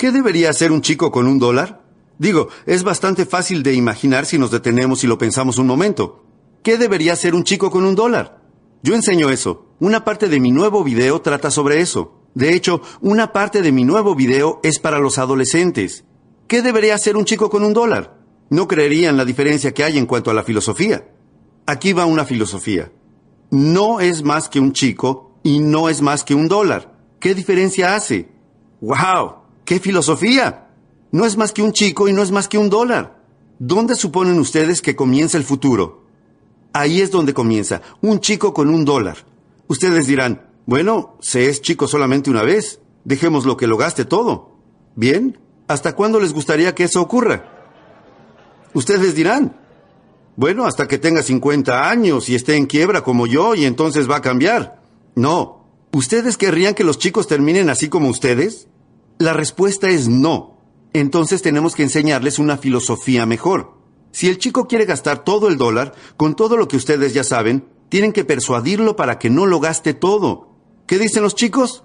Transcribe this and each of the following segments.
¿Qué debería hacer un chico con un dólar? Digo, es bastante fácil de imaginar si nos detenemos y lo pensamos un momento. ¿Qué debería hacer un chico con un dólar? Yo enseño eso. Una parte de mi nuevo video trata sobre eso. De hecho, una parte de mi nuevo video es para los adolescentes. ¿Qué debería hacer un chico con un dólar? No creerían la diferencia que hay en cuanto a la filosofía. Aquí va una filosofía. No es más que un chico y no es más que un dólar. ¿Qué diferencia hace? ¡Wow! ¡Qué filosofía! No es más que un chico y no es más que un dólar. ¿Dónde suponen ustedes que comienza el futuro? Ahí es donde comienza, un chico con un dólar. Ustedes dirán, bueno, se es chico solamente una vez, dejemos lo que lo gaste todo. Bien, ¿hasta cuándo les gustaría que eso ocurra? Ustedes dirán, bueno, hasta que tenga 50 años y esté en quiebra como yo y entonces va a cambiar. No, ¿ustedes querrían que los chicos terminen así como ustedes? La respuesta es no. Entonces tenemos que enseñarles una filosofía mejor. Si el chico quiere gastar todo el dólar, con todo lo que ustedes ya saben, tienen que persuadirlo para que no lo gaste todo. ¿Qué dicen los chicos?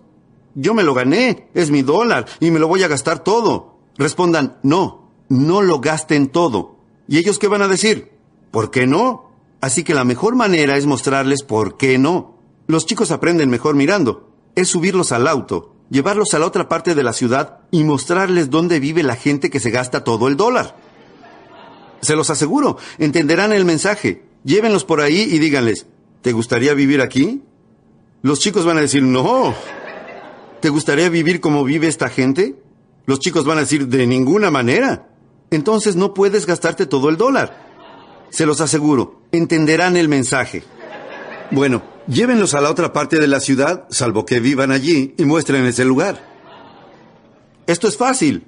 Yo me lo gané, es mi dólar y me lo voy a gastar todo. Respondan, no, no lo gasten todo. ¿Y ellos qué van a decir? ¿Por qué no? Así que la mejor manera es mostrarles por qué no. Los chicos aprenden mejor mirando. Es subirlos al auto, llevarlos a la otra parte de la ciudad y mostrarles dónde vive la gente que se gasta todo el dólar. Se los aseguro, entenderán el mensaje. Llévenlos por ahí y díganles, ¿te gustaría vivir aquí? Los chicos van a decir, no. ¿Te gustaría vivir como vive esta gente? Los chicos van a decir, de ninguna manera. Entonces no puedes gastarte todo el dólar. Se los aseguro, entenderán el mensaje. Bueno, llévenlos a la otra parte de la ciudad, salvo que vivan allí, y muestren ese lugar. Esto es fácil.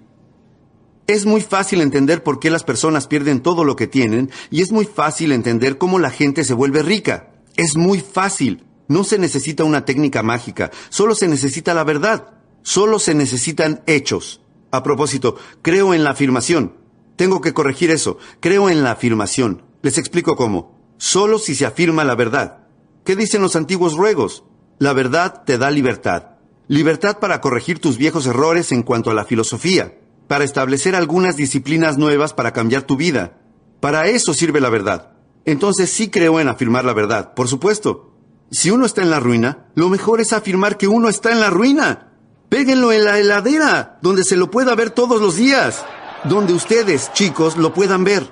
Es muy fácil entender por qué las personas pierden todo lo que tienen y es muy fácil entender cómo la gente se vuelve rica. Es muy fácil. No se necesita una técnica mágica, solo se necesita la verdad. Solo se necesitan hechos. A propósito, creo en la afirmación. Tengo que corregir eso. Creo en la afirmación. Les explico cómo. Solo si se afirma la verdad. ¿Qué dicen los antiguos ruegos? La verdad te da libertad. Libertad para corregir tus viejos errores en cuanto a la filosofía para establecer algunas disciplinas nuevas para cambiar tu vida. Para eso sirve la verdad. Entonces sí creo en afirmar la verdad, por supuesto. Si uno está en la ruina, lo mejor es afirmar que uno está en la ruina. Péguenlo en la heladera, donde se lo pueda ver todos los días. Donde ustedes, chicos, lo puedan ver.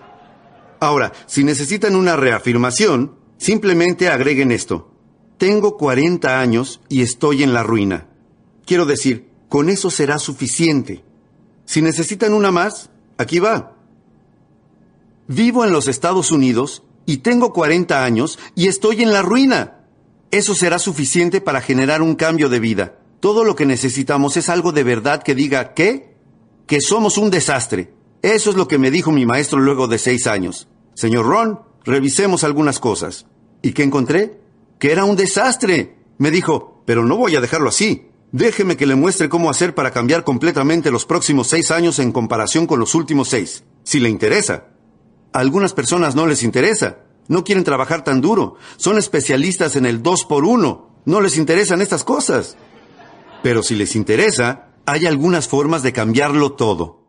Ahora, si necesitan una reafirmación, simplemente agreguen esto. Tengo 40 años y estoy en la ruina. Quiero decir, con eso será suficiente. Si necesitan una más, aquí va. Vivo en los Estados Unidos y tengo 40 años y estoy en la ruina. Eso será suficiente para generar un cambio de vida. Todo lo que necesitamos es algo de verdad que diga ¿qué? Que somos un desastre. Eso es lo que me dijo mi maestro luego de seis años. Señor Ron, revisemos algunas cosas. ¿Y qué encontré? Que era un desastre. Me dijo, pero no voy a dejarlo así. Déjeme que le muestre cómo hacer para cambiar completamente los próximos seis años en comparación con los últimos seis, si le interesa. A algunas personas no les interesa, no quieren trabajar tan duro, son especialistas en el dos por uno, no les interesan estas cosas. Pero si les interesa, hay algunas formas de cambiarlo todo.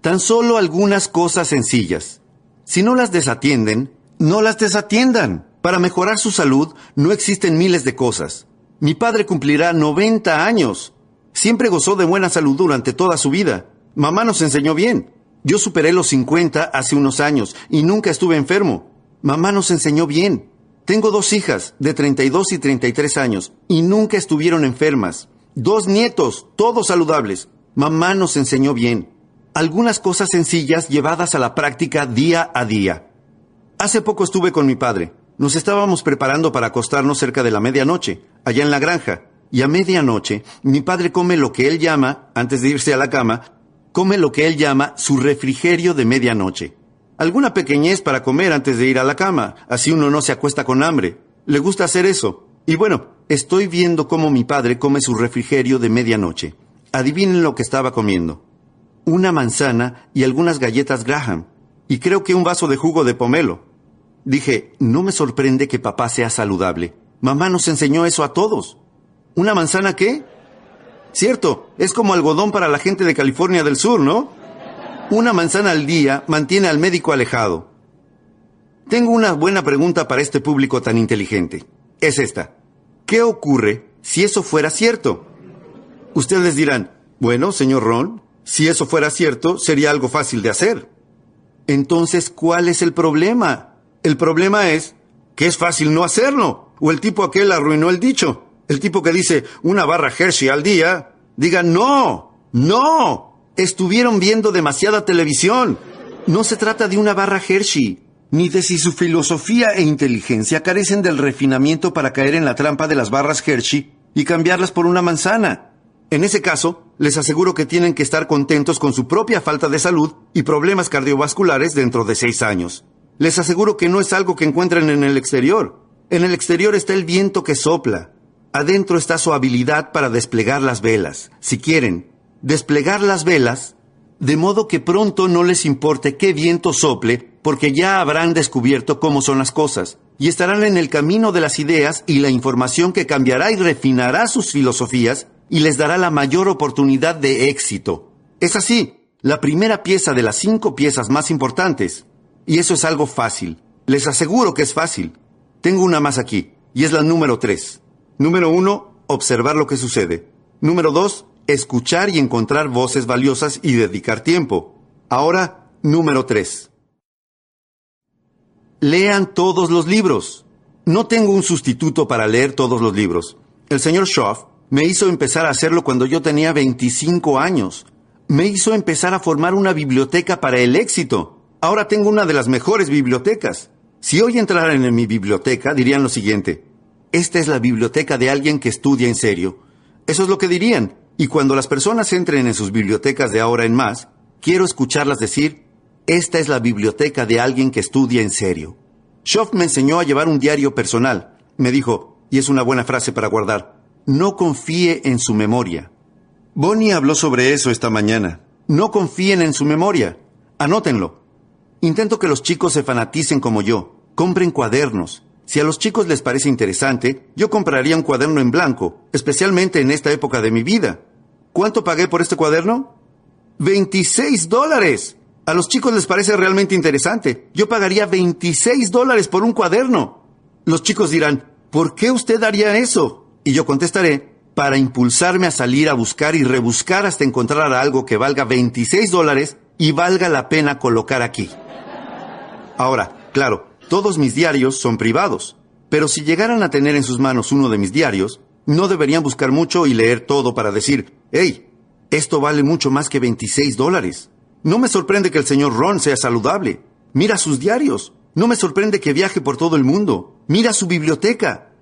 Tan solo algunas cosas sencillas. Si no las desatienden, no las desatiendan. Para mejorar su salud no existen miles de cosas. Mi padre cumplirá 90 años. Siempre gozó de buena salud durante toda su vida. Mamá nos enseñó bien. Yo superé los 50 hace unos años y nunca estuve enfermo. Mamá nos enseñó bien. Tengo dos hijas de 32 y 33 años y nunca estuvieron enfermas. Dos nietos, todos saludables. Mamá nos enseñó bien. Algunas cosas sencillas llevadas a la práctica día a día. Hace poco estuve con mi padre. Nos estábamos preparando para acostarnos cerca de la medianoche, allá en la granja, y a medianoche mi padre come lo que él llama, antes de irse a la cama, come lo que él llama su refrigerio de medianoche. Alguna pequeñez para comer antes de ir a la cama, así uno no se acuesta con hambre. Le gusta hacer eso. Y bueno, estoy viendo cómo mi padre come su refrigerio de medianoche. Adivinen lo que estaba comiendo. Una manzana y algunas galletas Graham. Y creo que un vaso de jugo de pomelo. Dije, no me sorprende que papá sea saludable. Mamá nos enseñó eso a todos. ¿Una manzana qué? Cierto, es como algodón para la gente de California del Sur, ¿no? Una manzana al día mantiene al médico alejado. Tengo una buena pregunta para este público tan inteligente. Es esta. ¿Qué ocurre si eso fuera cierto? Ustedes dirán, bueno, señor Ron, si eso fuera cierto, sería algo fácil de hacer. Entonces, ¿cuál es el problema? El problema es que es fácil no hacerlo. O el tipo aquel arruinó el dicho. El tipo que dice una barra Hershey al día, diga no, no. Estuvieron viendo demasiada televisión. No se trata de una barra Hershey, ni de si su filosofía e inteligencia carecen del refinamiento para caer en la trampa de las barras Hershey y cambiarlas por una manzana. En ese caso, les aseguro que tienen que estar contentos con su propia falta de salud y problemas cardiovasculares dentro de seis años. Les aseguro que no es algo que encuentren en el exterior. En el exterior está el viento que sopla. Adentro está su habilidad para desplegar las velas. Si quieren, desplegar las velas, de modo que pronto no les importe qué viento sople, porque ya habrán descubierto cómo son las cosas, y estarán en el camino de las ideas y la información que cambiará y refinará sus filosofías y les dará la mayor oportunidad de éxito. Es así, la primera pieza de las cinco piezas más importantes. Y eso es algo fácil. Les aseguro que es fácil. Tengo una más aquí, y es la número tres. Número uno, observar lo que sucede. Número dos, escuchar y encontrar voces valiosas y dedicar tiempo. Ahora, número tres. Lean todos los libros. No tengo un sustituto para leer todos los libros. El señor Schoff me hizo empezar a hacerlo cuando yo tenía 25 años. Me hizo empezar a formar una biblioteca para el éxito. Ahora tengo una de las mejores bibliotecas. Si hoy entraran en mi biblioteca, dirían lo siguiente. Esta es la biblioteca de alguien que estudia en serio. Eso es lo que dirían. Y cuando las personas entren en sus bibliotecas de ahora en más, quiero escucharlas decir, esta es la biblioteca de alguien que estudia en serio. Schoff me enseñó a llevar un diario personal. Me dijo, y es una buena frase para guardar, no confíe en su memoria. Bonnie habló sobre eso esta mañana. No confíen en su memoria. Anótenlo. Intento que los chicos se fanaticen como yo. Compren cuadernos. Si a los chicos les parece interesante, yo compraría un cuaderno en blanco, especialmente en esta época de mi vida. ¿Cuánto pagué por este cuaderno? 26 dólares. A los chicos les parece realmente interesante. Yo pagaría 26 dólares por un cuaderno. Los chicos dirán, ¿por qué usted haría eso? Y yo contestaré, para impulsarme a salir a buscar y rebuscar hasta encontrar algo que valga 26 dólares y valga la pena colocar aquí. Ahora, claro, todos mis diarios son privados, pero si llegaran a tener en sus manos uno de mis diarios, no deberían buscar mucho y leer todo para decir, hey, esto vale mucho más que 26 dólares. No me sorprende que el señor Ron sea saludable. Mira sus diarios. No me sorprende que viaje por todo el mundo. Mira su biblioteca.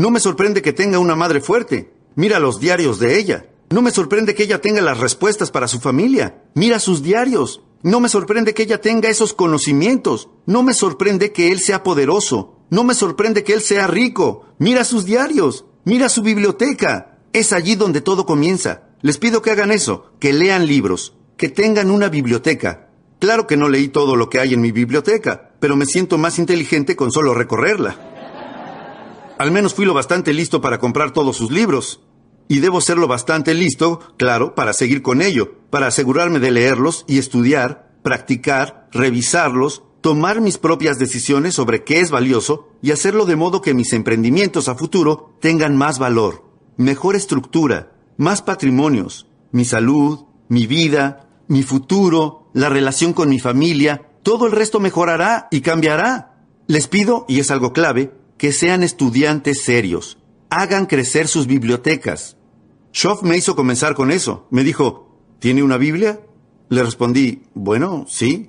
No me sorprende que tenga una madre fuerte. Mira los diarios de ella. No me sorprende que ella tenga las respuestas para su familia. Mira sus diarios. No me sorprende que ella tenga esos conocimientos. No me sorprende que él sea poderoso. No me sorprende que él sea rico. Mira sus diarios. Mira su biblioteca. Es allí donde todo comienza. Les pido que hagan eso, que lean libros, que tengan una biblioteca. Claro que no leí todo lo que hay en mi biblioteca, pero me siento más inteligente con solo recorrerla. Al menos fui lo bastante listo para comprar todos sus libros. Y debo serlo bastante listo, claro, para seguir con ello, para asegurarme de leerlos y estudiar, practicar, revisarlos, tomar mis propias decisiones sobre qué es valioso y hacerlo de modo que mis emprendimientos a futuro tengan más valor, mejor estructura, más patrimonios, mi salud, mi vida, mi futuro, la relación con mi familia, todo el resto mejorará y cambiará. Les pido, y es algo clave, que sean estudiantes serios. Hagan crecer sus bibliotecas. Schoff me hizo comenzar con eso. Me dijo, ¿tiene una Biblia? Le respondí, bueno, sí.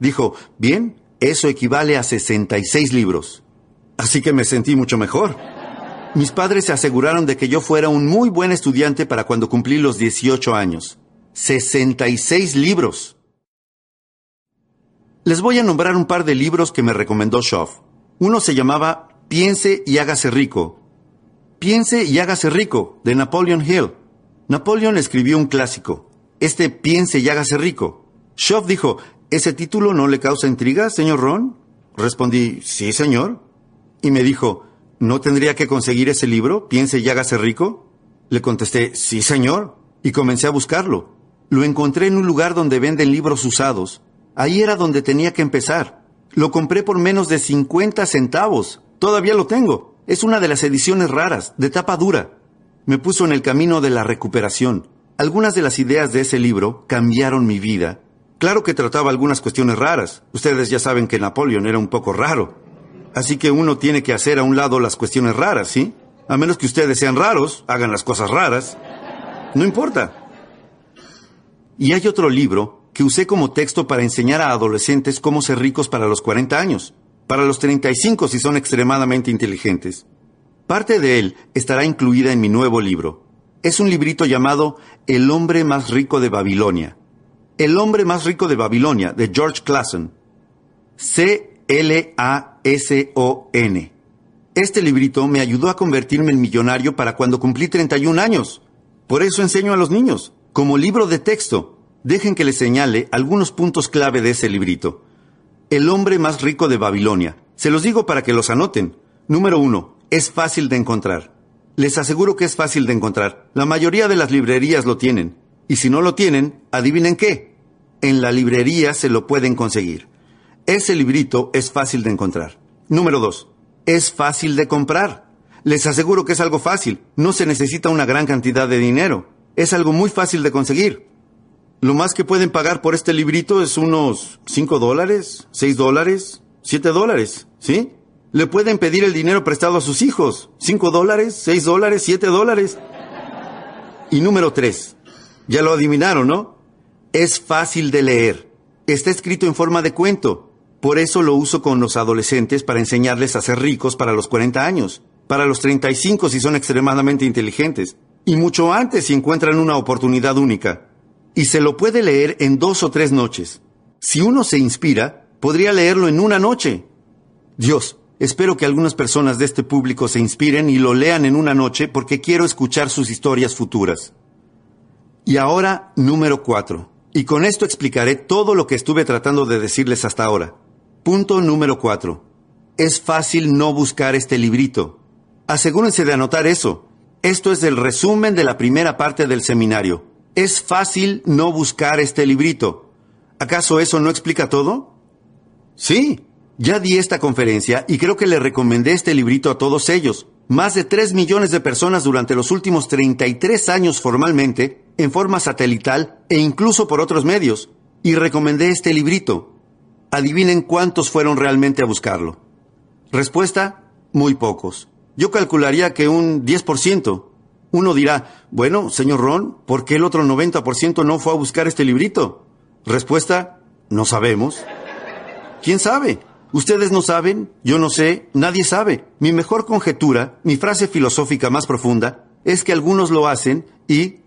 Dijo, bien, eso equivale a 66 libros. Así que me sentí mucho mejor. Mis padres se aseguraron de que yo fuera un muy buen estudiante para cuando cumplí los 18 años. 66 libros. Les voy a nombrar un par de libros que me recomendó Schoff. Uno se llamaba Piense y hágase rico. Piense y hágase rico, de Napoleon Hill. Napoleon escribió un clásico, este Piense y hágase rico. Schoff dijo, ¿ese título no le causa intriga, señor Ron? Respondí, sí, señor. Y me dijo, ¿no tendría que conseguir ese libro, Piense y hágase rico? Le contesté, sí, señor. y comencé a buscarlo. Lo encontré en un lugar donde venden libros usados. Ahí era donde tenía que empezar. Lo compré por menos de 50 centavos. Todavía lo tengo. Es una de las ediciones raras, de tapa dura. Me puso en el camino de la recuperación. Algunas de las ideas de ese libro cambiaron mi vida. Claro que trataba algunas cuestiones raras. Ustedes ya saben que Napoleón era un poco raro. Así que uno tiene que hacer a un lado las cuestiones raras, ¿sí? A menos que ustedes sean raros, hagan las cosas raras. No importa. Y hay otro libro que usé como texto para enseñar a adolescentes cómo ser ricos para los 40 años, para los 35 si son extremadamente inteligentes. Parte de él estará incluida en mi nuevo libro. Es un librito llamado El hombre más rico de Babilonia. El hombre más rico de Babilonia, de George Clason. C-L-A-S-O-N. Este librito me ayudó a convertirme en millonario para cuando cumplí 31 años. Por eso enseño a los niños, como libro de texto. Dejen que les señale algunos puntos clave de ese librito. El hombre más rico de Babilonia. Se los digo para que los anoten. Número uno, es fácil de encontrar. Les aseguro que es fácil de encontrar. La mayoría de las librerías lo tienen. Y si no lo tienen, adivinen qué. En la librería se lo pueden conseguir. Ese librito es fácil de encontrar. Número dos, es fácil de comprar. Les aseguro que es algo fácil. No se necesita una gran cantidad de dinero. Es algo muy fácil de conseguir. Lo más que pueden pagar por este librito es unos 5 dólares, 6 dólares, 7 dólares, ¿sí? Le pueden pedir el dinero prestado a sus hijos. 5 dólares, 6 dólares, 7 dólares. Y número 3. Ya lo adivinaron, ¿no? Es fácil de leer. Está escrito en forma de cuento. Por eso lo uso con los adolescentes para enseñarles a ser ricos para los 40 años para los 35 si son extremadamente inteligentes, y mucho antes si encuentran una oportunidad única. Y se lo puede leer en dos o tres noches. Si uno se inspira, podría leerlo en una noche. Dios, espero que algunas personas de este público se inspiren y lo lean en una noche porque quiero escuchar sus historias futuras. Y ahora, número cuatro. Y con esto explicaré todo lo que estuve tratando de decirles hasta ahora. Punto número cuatro. Es fácil no buscar este librito. Asegúrense de anotar eso. Esto es el resumen de la primera parte del seminario. Es fácil no buscar este librito. ¿Acaso eso no explica todo? Sí, ya di esta conferencia y creo que le recomendé este librito a todos ellos. Más de 3 millones de personas durante los últimos 33 años formalmente, en forma satelital e incluso por otros medios. Y recomendé este librito. Adivinen cuántos fueron realmente a buscarlo. Respuesta, muy pocos. Yo calcularía que un 10%. Uno dirá, bueno, señor Ron, ¿por qué el otro 90% no fue a buscar este librito? Respuesta, no sabemos. ¿Quién sabe? Ustedes no saben, yo no sé, nadie sabe. Mi mejor conjetura, mi frase filosófica más profunda, es que algunos lo hacen y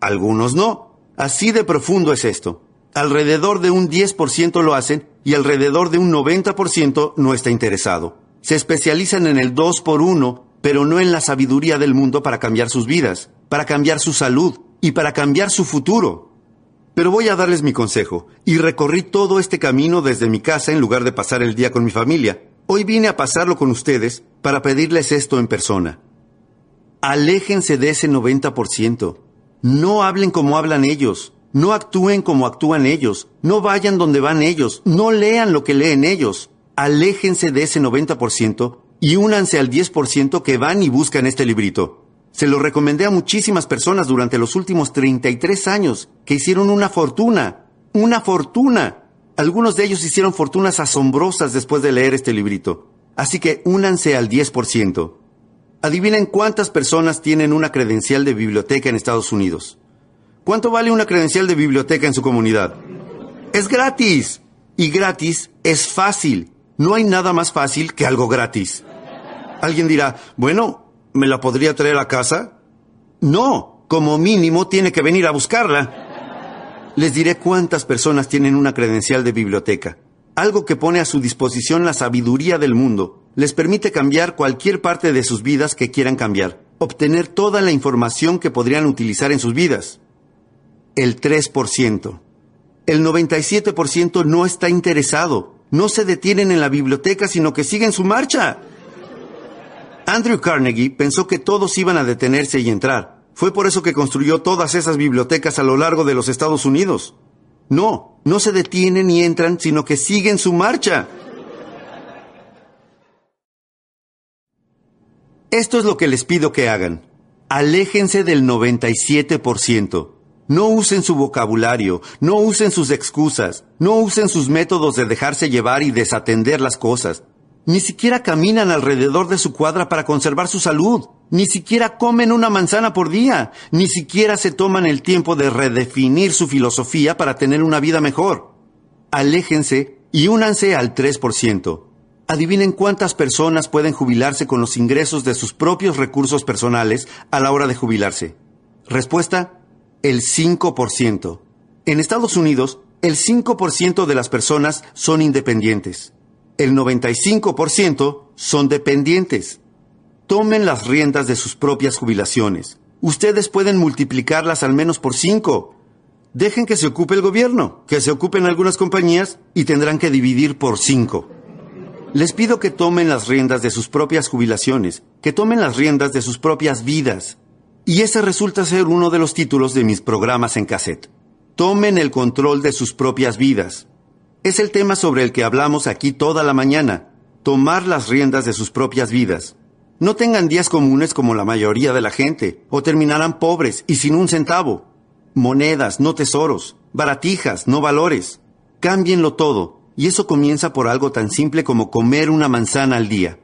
algunos no. Así de profundo es esto. Alrededor de un 10% lo hacen y alrededor de un 90% no está interesado se especializan en el dos por uno, pero no en la sabiduría del mundo para cambiar sus vidas, para cambiar su salud y para cambiar su futuro. Pero voy a darles mi consejo, y recorrí todo este camino desde mi casa en lugar de pasar el día con mi familia. Hoy vine a pasarlo con ustedes para pedirles esto en persona. Aléjense de ese 90%. No hablen como hablan ellos. No actúen como actúan ellos. No vayan donde van ellos. No lean lo que leen ellos aléjense de ese 90% y únanse al 10% que van y buscan este librito. Se lo recomendé a muchísimas personas durante los últimos 33 años que hicieron una fortuna, una fortuna. Algunos de ellos hicieron fortunas asombrosas después de leer este librito. Así que únanse al 10%. Adivinen cuántas personas tienen una credencial de biblioteca en Estados Unidos. ¿Cuánto vale una credencial de biblioteca en su comunidad? Es gratis. Y gratis es fácil. No hay nada más fácil que algo gratis. Alguien dirá, bueno, ¿me la podría traer a casa? No, como mínimo tiene que venir a buscarla. Les diré cuántas personas tienen una credencial de biblioteca. Algo que pone a su disposición la sabiduría del mundo. Les permite cambiar cualquier parte de sus vidas que quieran cambiar. Obtener toda la información que podrían utilizar en sus vidas. El 3%. El 97% no está interesado no se detienen en la biblioteca, sino que siguen su marcha. Andrew Carnegie pensó que todos iban a detenerse y entrar, Fue por eso que construyó todas esas bibliotecas a lo largo de los Estados Unidos. No, no se detienen ni entran, sino que siguen su marcha. Esto es lo que les pido que hagan. Aléjense del 97%. No usen su vocabulario, no usen sus excusas, no usen sus métodos de dejarse llevar y desatender las cosas. Ni siquiera caminan alrededor de su cuadra para conservar su salud. Ni siquiera comen una manzana por día. Ni siquiera se toman el tiempo de redefinir su filosofía para tener una vida mejor. Aléjense y únanse al 3%. Adivinen cuántas personas pueden jubilarse con los ingresos de sus propios recursos personales a la hora de jubilarse. Respuesta, el 5%. En Estados Unidos, el 5% de las personas son independientes. El 95% son dependientes. Tomen las riendas de sus propias jubilaciones. Ustedes pueden multiplicarlas al menos por 5. Dejen que se ocupe el gobierno, que se ocupen algunas compañías y tendrán que dividir por 5. Les pido que tomen las riendas de sus propias jubilaciones, que tomen las riendas de sus propias vidas. Y ese resulta ser uno de los títulos de mis programas en cassette. Tomen el control de sus propias vidas. Es el tema sobre el que hablamos aquí toda la mañana. Tomar las riendas de sus propias vidas. No tengan días comunes como la mayoría de la gente, o terminarán pobres y sin un centavo. Monedas, no tesoros. Baratijas, no valores. Cámbienlo todo y eso comienza por algo tan simple como comer una manzana al día.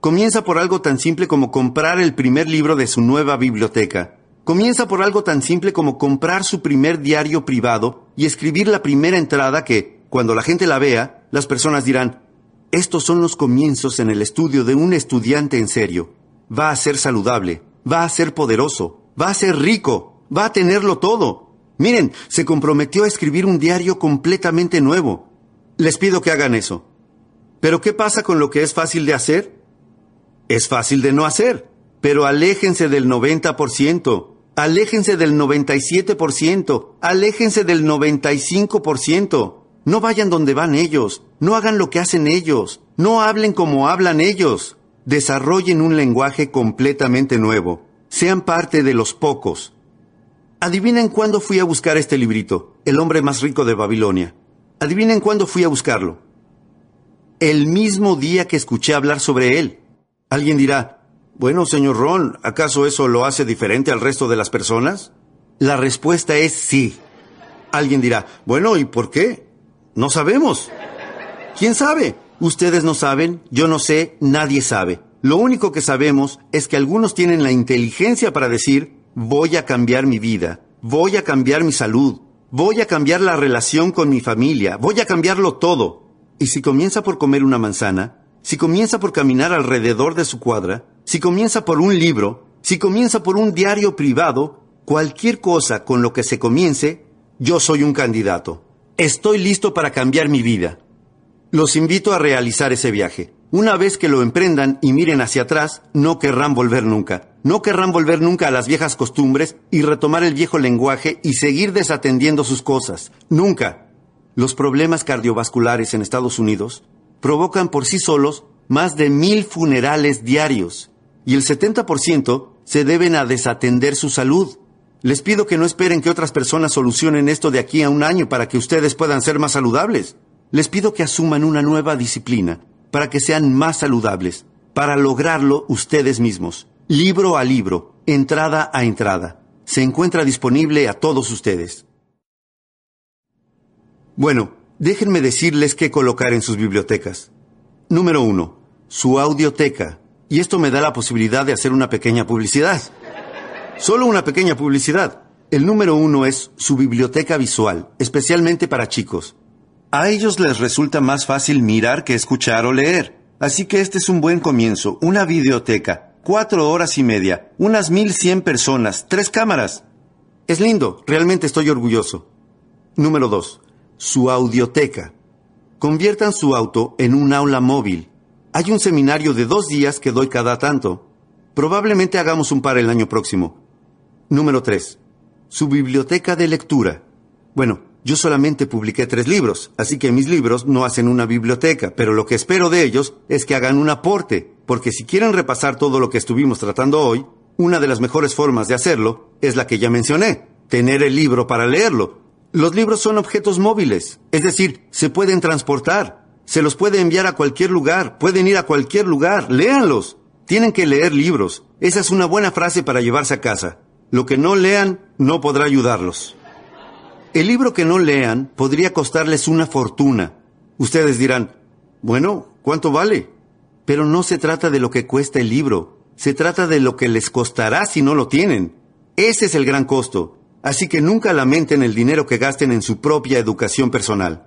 Comienza por algo tan simple como comprar el primer libro de su nueva biblioteca. Comienza por algo tan simple como comprar su primer diario privado y escribir la primera entrada que, cuando la gente la vea, las personas dirán, estos son los comienzos en el estudio de un estudiante en serio. Va a ser saludable, va a ser poderoso, va a ser rico, va a tenerlo todo. Miren, se comprometió a escribir un diario completamente nuevo. Les pido que hagan eso. Pero ¿qué pasa con lo que es fácil de hacer? Es fácil de no hacer, pero aléjense del 90%, aléjense del 97%, aléjense del 95%. No vayan donde van ellos, no hagan lo que hacen ellos, no hablen como hablan ellos. Desarrollen un lenguaje completamente nuevo. Sean parte de los pocos. Adivinen cuándo fui a buscar este librito, El hombre más rico de Babilonia. Adivinen cuándo fui a buscarlo. El mismo día que escuché hablar sobre él. Alguien dirá, bueno, señor Ron, ¿acaso eso lo hace diferente al resto de las personas? La respuesta es sí. Alguien dirá, bueno, ¿y por qué? No sabemos. ¿Quién sabe? Ustedes no saben, yo no sé, nadie sabe. Lo único que sabemos es que algunos tienen la inteligencia para decir, voy a cambiar mi vida, voy a cambiar mi salud, Voy a cambiar la relación con mi familia, voy a cambiarlo todo. Y si comienza por comer una manzana, si comienza por caminar alrededor de su cuadra, si comienza por un libro, si comienza por un diario privado, cualquier cosa con lo que se comience, yo soy un candidato. Estoy listo para cambiar mi vida. Los invito a realizar ese viaje. Una vez que lo emprendan y miren hacia atrás, no querrán volver nunca. No querrán volver nunca a las viejas costumbres y retomar el viejo lenguaje y seguir desatendiendo sus cosas. Nunca. Los problemas cardiovasculares en Estados Unidos provocan por sí solos más de mil funerales diarios y el 70% se deben a desatender su salud. Les pido que no esperen que otras personas solucionen esto de aquí a un año para que ustedes puedan ser más saludables. Les pido que asuman una nueva disciplina para que sean más saludables, para lograrlo ustedes mismos libro a libro, entrada a entrada. Se encuentra disponible a todos ustedes. Bueno, déjenme decirles qué colocar en sus bibliotecas. Número uno, su audioteca. Y esto me da la posibilidad de hacer una pequeña publicidad. Solo una pequeña publicidad. El número uno es su biblioteca visual, especialmente para chicos. A ellos les resulta más fácil mirar que escuchar o leer. Así que este es un buen comienzo, una biblioteca cuatro horas y media, unas mil cien personas, tres cámaras. Es lindo, realmente estoy orgulloso. Número dos, su audioteca. Conviertan su auto en un aula móvil. Hay un seminario de dos días que doy cada tanto. Probablemente hagamos un par el año próximo. Número tres, su biblioteca de lectura. Bueno, yo solamente publiqué tres libros, así que mis libros no hacen una biblioteca, pero lo que espero de ellos es que hagan un aporte, porque si quieren repasar todo lo que estuvimos tratando hoy, Una de las mejores formas de hacerlo es la que ya mencioné, tener el libro para leerlo. Los libros son objetos móviles, es decir, se pueden transportar, se los puede enviar a cualquier lugar, pueden ir a cualquier lugar, léanlos. Tienen que leer libros. Esa es una buena frase para llevarse a casa. Lo que no lean no podrá ayudarlos. El libro que no lean podría costarles una fortuna. Ustedes dirán, bueno, ¿cuánto vale? Pero no se trata de lo que cuesta el libro, se trata de lo que les costará si no lo tienen. Ese es el gran costo. Así que nunca lamenten el dinero que gasten en su propia educación personal.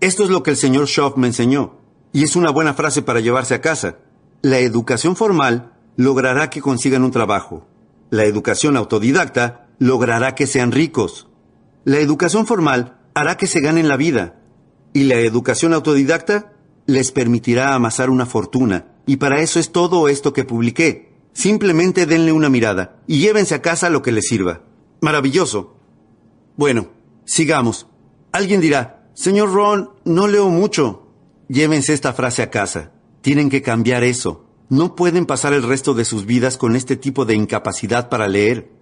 Esto es lo que el señor Schoff me enseñó, y es una buena frase para llevarse a casa. La educación formal logrará que consigan un trabajo. La educación autodidacta logrará que sean ricos. La educación formal hará que se ganen la vida. Y la educación autodidacta les permitirá amasar una fortuna. Y para eso es todo esto que publiqué. Simplemente denle una mirada y llévense a casa lo que les sirva. Maravilloso. Bueno, sigamos. Alguien dirá, Señor Ron, no leo mucho. Llévense esta frase a casa. Tienen que cambiar eso. No pueden pasar el resto de sus vidas con este tipo de incapacidad para leer.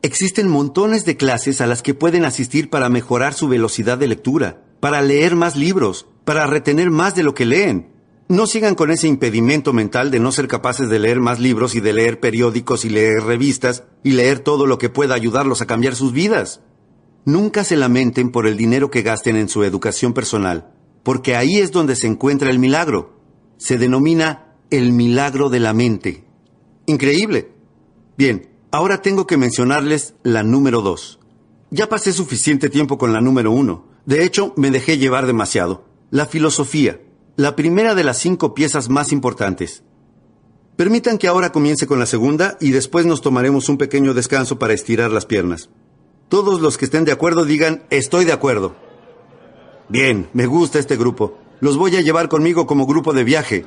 Existen montones de clases a las que pueden asistir para mejorar su velocidad de lectura, para leer más libros, para retener más de lo que leen. No sigan con ese impedimento mental de no ser capaces de leer más libros y de leer periódicos y leer revistas y leer todo lo que pueda ayudarlos a cambiar sus vidas. Nunca se lamenten por el dinero que gasten en su educación personal, porque ahí es donde se encuentra el milagro. Se denomina el milagro de la mente. Increíble. Bien, ahora tengo que mencionarles la número dos. Ya pasé suficiente tiempo con la número uno. De hecho, me dejé llevar demasiado. La filosofía, la primera de las cinco piezas más importantes. Permitan que ahora comience con la segunda y después nos tomaremos un pequeño descanso para estirar las piernas. Todos los que estén de acuerdo digan, estoy de acuerdo. Bien, me gusta este grupo. Los voy a llevar conmigo como grupo de viaje.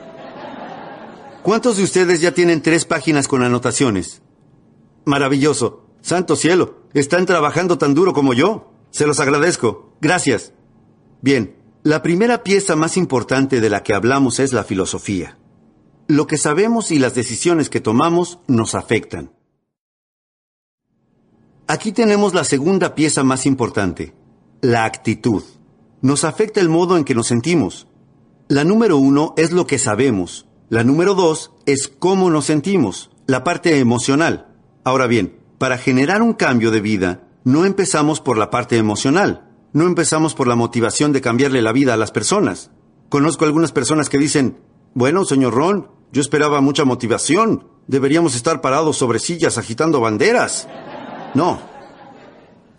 ¿Cuántos de ustedes ya tienen tres páginas con anotaciones? Maravilloso. Santo cielo. Están trabajando tan duro como yo. Se los agradezco. Gracias. Bien, la primera pieza más importante de la que hablamos es la filosofía. Lo que sabemos y las decisiones que tomamos nos afectan. Aquí tenemos la segunda pieza más importante, la actitud. Nos afecta el modo en que nos sentimos. La número uno es lo que sabemos. La número dos es cómo nos sentimos, la parte emocional. Ahora bien, para generar un cambio de vida, no empezamos por la parte emocional. No empezamos por la motivación de cambiarle la vida a las personas. Conozco algunas personas que dicen, bueno, señor Ron, yo esperaba mucha motivación. Deberíamos estar parados sobre sillas agitando banderas. No.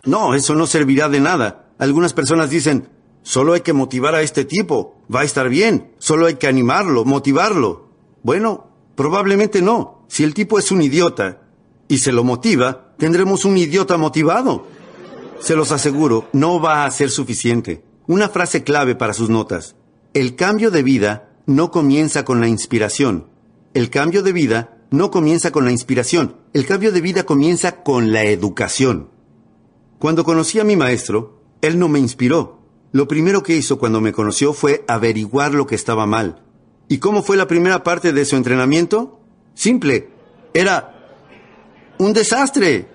No, eso no servirá de nada. Algunas personas dicen, solo hay que motivar a este tipo. Va a estar bien. Solo hay que animarlo, motivarlo. Bueno, probablemente no. Si el tipo es un idiota y se lo motiva, tendremos un idiota motivado. Se los aseguro, no va a ser suficiente. Una frase clave para sus notas. El cambio de vida no comienza con la inspiración. El cambio de vida no comienza con la inspiración. El cambio de vida comienza con la educación. Cuando conocí a mi maestro, él no me inspiró. Lo primero que hizo cuando me conoció fue averiguar lo que estaba mal. ¿Y cómo fue la primera parte de su entrenamiento? Simple. Era un desastre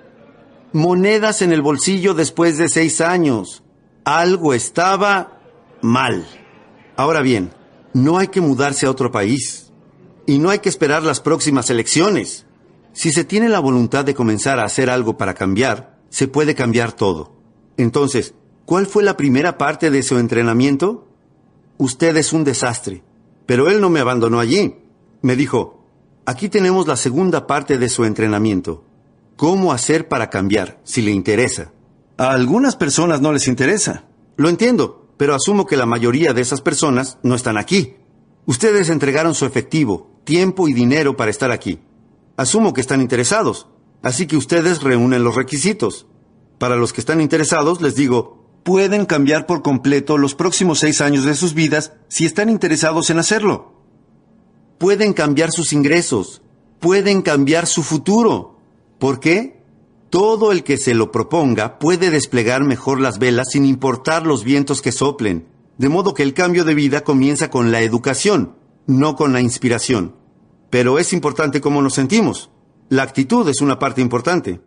monedas en el bolsillo después de seis años. Algo estaba mal. Ahora bien, no hay que mudarse a otro país. Y no hay que esperar las próximas elecciones. Si se tiene la voluntad de comenzar a hacer algo para cambiar, se puede cambiar todo. Entonces, ¿cuál fue la primera parte de su entrenamiento? Usted es un desastre. Pero él no me abandonó allí. Me dijo, aquí tenemos la segunda parte de su entrenamiento cómo hacer para cambiar, si le interesa. A algunas personas no les interesa. Lo entiendo, pero asumo que la mayoría de esas personas no están aquí. Ustedes entregaron su efectivo, tiempo y dinero para estar aquí. Asumo que están interesados, así que ustedes reúnen los requisitos. Para los que están interesados, les digo, pueden cambiar por completo los próximos seis años de sus vidas si están interesados en hacerlo. Pueden cambiar sus ingresos, pueden cambiar su futuro. ¿Por qué? Todo el que se lo proponga puede desplegar mejor las velas sin importar los vientos que soplen, de modo que el cambio de vida comienza con la educación, no con la inspiración. Pero es importante cómo nos sentimos. La actitud es una parte importante.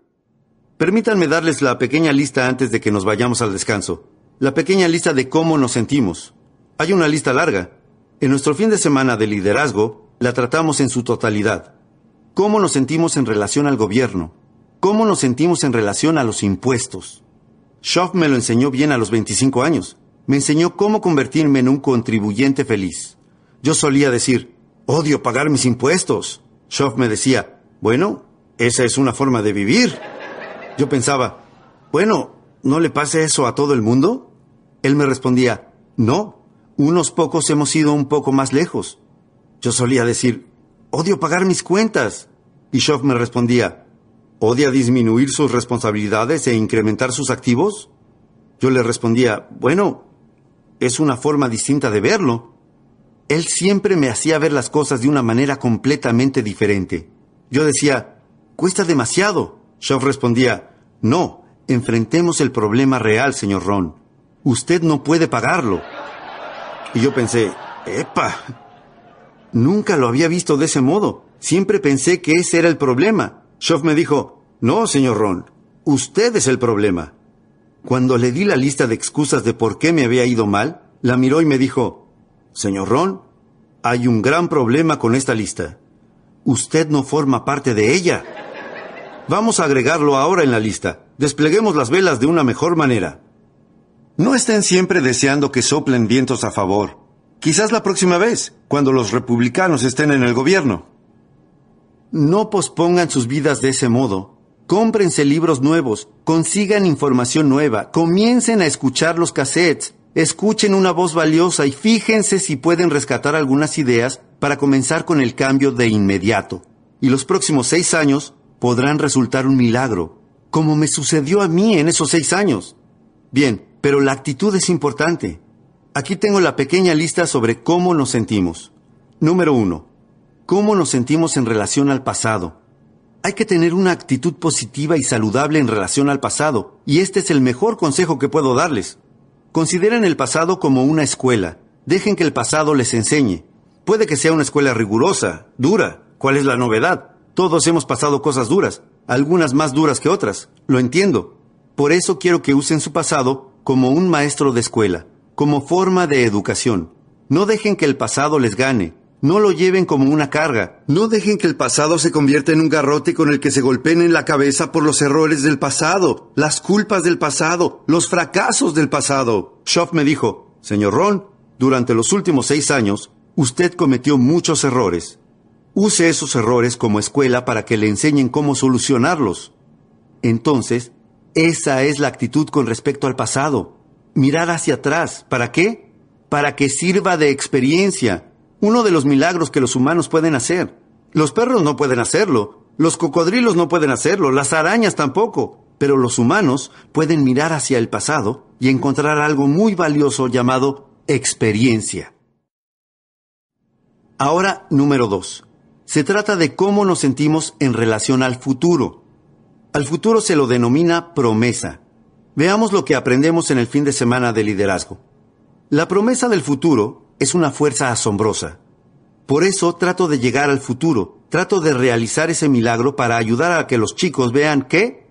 Permítanme darles la pequeña lista antes de que nos vayamos al descanso. La pequeña lista de cómo nos sentimos. Hay una lista larga. En nuestro fin de semana de liderazgo, la tratamos en su totalidad. ¿Cómo nos sentimos en relación al gobierno? ¿Cómo nos sentimos en relación a los impuestos? Schoff me lo enseñó bien a los 25 años. Me enseñó cómo convertirme en un contribuyente feliz. Yo solía decir, odio pagar mis impuestos. Schoff me decía, bueno, esa es una forma de vivir. Yo pensaba, bueno, ¿no le pasa eso a todo el mundo? Él me respondía, no, unos pocos hemos ido un poco más lejos. Yo solía decir, odio pagar mis cuentas. Y Schoff me respondía, ¿Odia disminuir sus responsabilidades e incrementar sus activos? Yo le respondía, bueno, es una forma distinta de verlo. Él siempre me hacía ver las cosas de una manera completamente diferente. Yo decía, cuesta demasiado. Shaw respondía, no, enfrentemos el problema real, señor Ron. Usted no puede pagarlo. Y yo pensé, epa, nunca lo había visto de ese modo. Siempre pensé que ese era el problema. Schoff me dijo, no, señor Ron, usted es el problema. Cuando le di la lista de excusas de por qué me había ido mal, la miró y me dijo, señor Ron, hay un gran problema con esta lista. Usted no forma parte de ella. Vamos a agregarlo ahora en la lista. Despleguemos las velas de una mejor manera. No estén siempre deseando que soplen vientos a favor. Quizás la próxima vez, cuando los republicanos estén en el gobierno. No pospongan sus vidas de ese modo. Cómprense libros nuevos, consigan información nueva, comiencen a escuchar los cassettes, escuchen una voz valiosa y fíjense si pueden rescatar algunas ideas para comenzar con el cambio de inmediato. Y los próximos seis años podrán resultar un milagro, como me sucedió a mí en esos seis años. Bien, pero la actitud es importante. Aquí tengo la pequeña lista sobre cómo nos sentimos. Número uno, cómo nos sentimos en relación al pasado. Hay que tener una actitud positiva y saludable en relación al pasado, y este es el mejor consejo que puedo darles. Consideren el pasado como una escuela. Dejen que el pasado les enseñe. Puede que sea una escuela rigurosa, dura. ¿Cuál es la novedad? Todos hemos pasado cosas duras, algunas más duras que otras. Lo entiendo. Por eso quiero que usen su pasado como un maestro de escuela, como forma de educación. No dejen que el pasado les gane, no lo lleven como una carga. No dejen que el pasado se convierta en un garrote con el que se golpeen en la cabeza por los errores del pasado, las culpas del pasado, los fracasos del pasado. Schoff me dijo, Señor Ron, durante los últimos seis años, usted cometió muchos errores. Use esos errores como escuela para que le enseñen cómo solucionarlos. Entonces, esa es la actitud con respecto al pasado. Mirar hacia atrás. ¿Para qué? Para que sirva de experiencia uno de los milagros que los humanos pueden hacer. Los perros no pueden hacerlo, los cocodrilos no pueden hacerlo, las arañas tampoco, pero los humanos pueden mirar hacia el pasado y encontrar algo muy valioso llamado experiencia. Ahora, número dos. Se trata de cómo nos sentimos en relación al futuro. Al futuro se lo denomina promesa. Veamos lo que aprendemos en el fin de semana de liderazgo. La promesa del futuro es una fuerza asombrosa. Por eso trato de llegar al futuro, trato de realizar ese milagro para ayudar a que los chicos vean qué?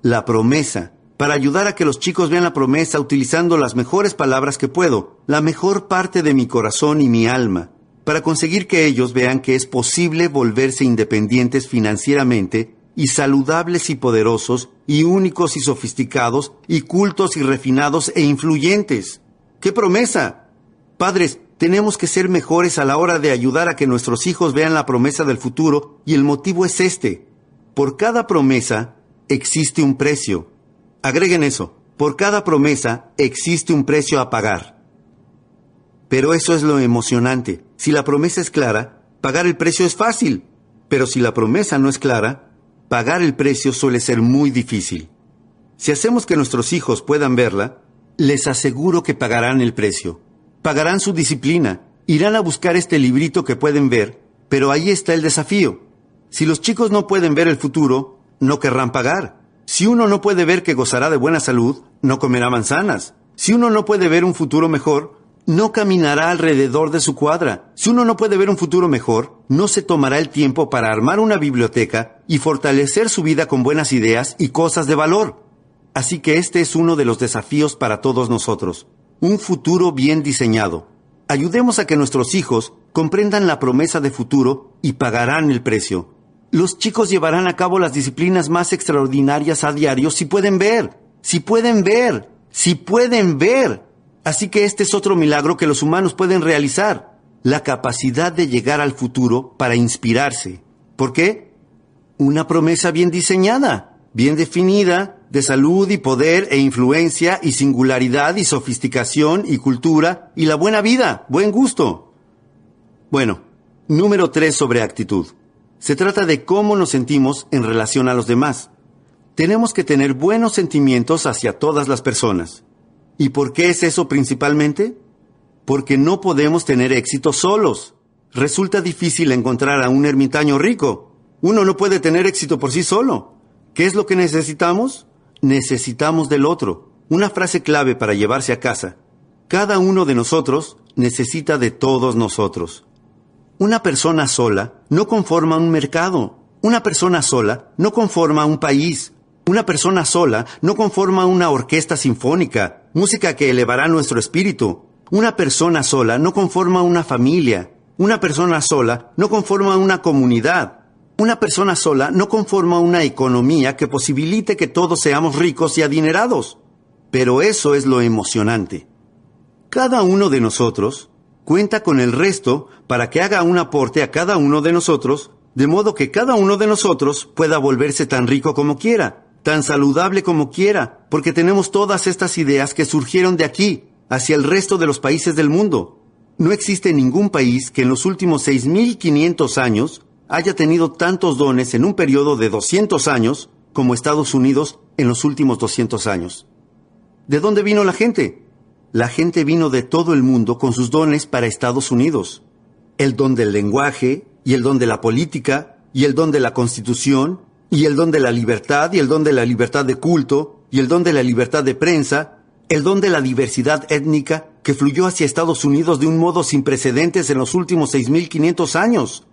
La promesa. Para ayudar a que los chicos vean la promesa utilizando las mejores palabras que puedo, la mejor parte de mi corazón y mi alma, para conseguir que ellos vean que es posible volverse independientes financieramente y saludables y poderosos y únicos y sofisticados y cultos y refinados e influyentes. ¡Qué promesa! Padres, tenemos que ser mejores a la hora de ayudar a que nuestros hijos vean la promesa del futuro y el motivo es este. Por cada promesa existe un precio. Agreguen eso. Por cada promesa existe un precio a pagar. Pero eso es lo emocionante. Si la promesa es clara, pagar el precio es fácil. Pero si la promesa no es clara, pagar el precio suele ser muy difícil. Si hacemos que nuestros hijos puedan verla, les aseguro que pagarán el precio pagarán su disciplina, irán a buscar este librito que pueden ver, pero ahí está el desafío. Si los chicos no pueden ver el futuro, no querrán pagar. Si uno no puede ver que gozará de buena salud, no comerá manzanas. Si uno no puede ver un futuro mejor, no caminará alrededor de su cuadra. Si uno no puede ver un futuro mejor, no se tomará el tiempo para armar una biblioteca y fortalecer su vida con buenas ideas y cosas de valor. Así que este es uno de los desafíos para todos nosotros. Un futuro bien diseñado. Ayudemos a que nuestros hijos comprendan la promesa de futuro y pagarán el precio. Los chicos llevarán a cabo las disciplinas más extraordinarias a diario si pueden ver, si pueden ver, si pueden ver. Así que este es otro milagro que los humanos pueden realizar, la capacidad de llegar al futuro para inspirarse. ¿Por qué? Una promesa bien diseñada, bien definida, de salud y poder e influencia y singularidad y sofisticación y cultura y la buena vida, buen gusto. Bueno, número tres sobre actitud. Se trata de cómo nos sentimos en relación a los demás. Tenemos que tener buenos sentimientos hacia todas las personas. ¿Y por qué es eso principalmente? Porque no podemos tener éxito solos. Resulta difícil encontrar a un ermitaño rico. Uno no puede tener éxito por sí solo. ¿Qué es lo que necesitamos? Necesitamos del otro. Una frase clave para llevarse a casa. Cada uno de nosotros necesita de todos nosotros. Una persona sola no conforma un mercado. Una persona sola no conforma un país. Una persona sola no conforma una orquesta sinfónica, música que elevará nuestro espíritu. Una persona sola no conforma una familia. Una persona sola no conforma una comunidad. Una persona sola no conforma una economía que posibilite que todos seamos ricos y adinerados. Pero eso es lo emocionante. Cada uno de nosotros cuenta con el resto para que haga un aporte a cada uno de nosotros, de modo que cada uno de nosotros pueda volverse tan rico como quiera tan saludable como quiera, porque tenemos todas estas ideas que surgieron de aquí, hacia el resto de los países del mundo. No existe ningún país que en los últimos 6.500 años haya tenido tantos dones en un periodo de 200 años como Estados Unidos en los últimos 200 años. ¿De dónde vino la gente? La gente vino de todo el mundo con sus dones para Estados Unidos. El don del lenguaje, y el don de la política, y el don de la constitución, y el don de la libertad, y el don de la libertad de culto, y el don de la libertad de prensa, el don de la diversidad étnica que fluyó hacia Estados Unidos de un modo sin precedentes en los últimos 6.500 años.